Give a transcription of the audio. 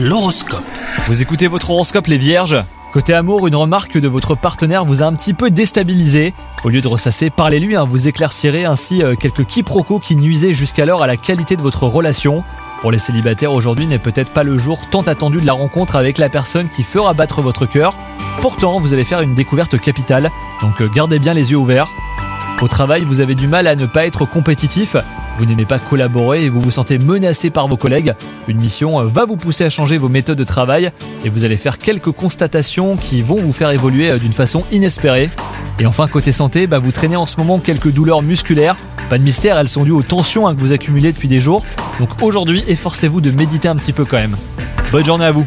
L'horoscope. Vous écoutez votre horoscope les vierges? Côté amour, une remarque de votre partenaire vous a un petit peu déstabilisé. Au lieu de ressasser, parlez-lui, hein, vous éclaircirez ainsi euh, quelques quiproquos qui nuisaient jusqu'alors à la qualité de votre relation. Pour les célibataires, aujourd'hui n'est peut-être pas le jour tant attendu de la rencontre avec la personne qui fera battre votre cœur. Pourtant, vous allez faire une découverte capitale, donc euh, gardez bien les yeux ouverts. Au travail, vous avez du mal à ne pas être compétitif. Vous n'aimez pas collaborer et vous vous sentez menacé par vos collègues. Une mission euh, va vous pousser à changer vos méthodes de travail et vous allez faire quelques constatations qui vont vous faire évoluer euh, d'une façon inespérée. Et enfin, côté santé, bah, vous traînez en ce moment quelques douleurs musculaires. Pas de mystère, elles sont dues aux tensions hein, que vous accumulez depuis des jours. Donc aujourd'hui, efforcez-vous de méditer un petit peu quand même. Bonne journée à vous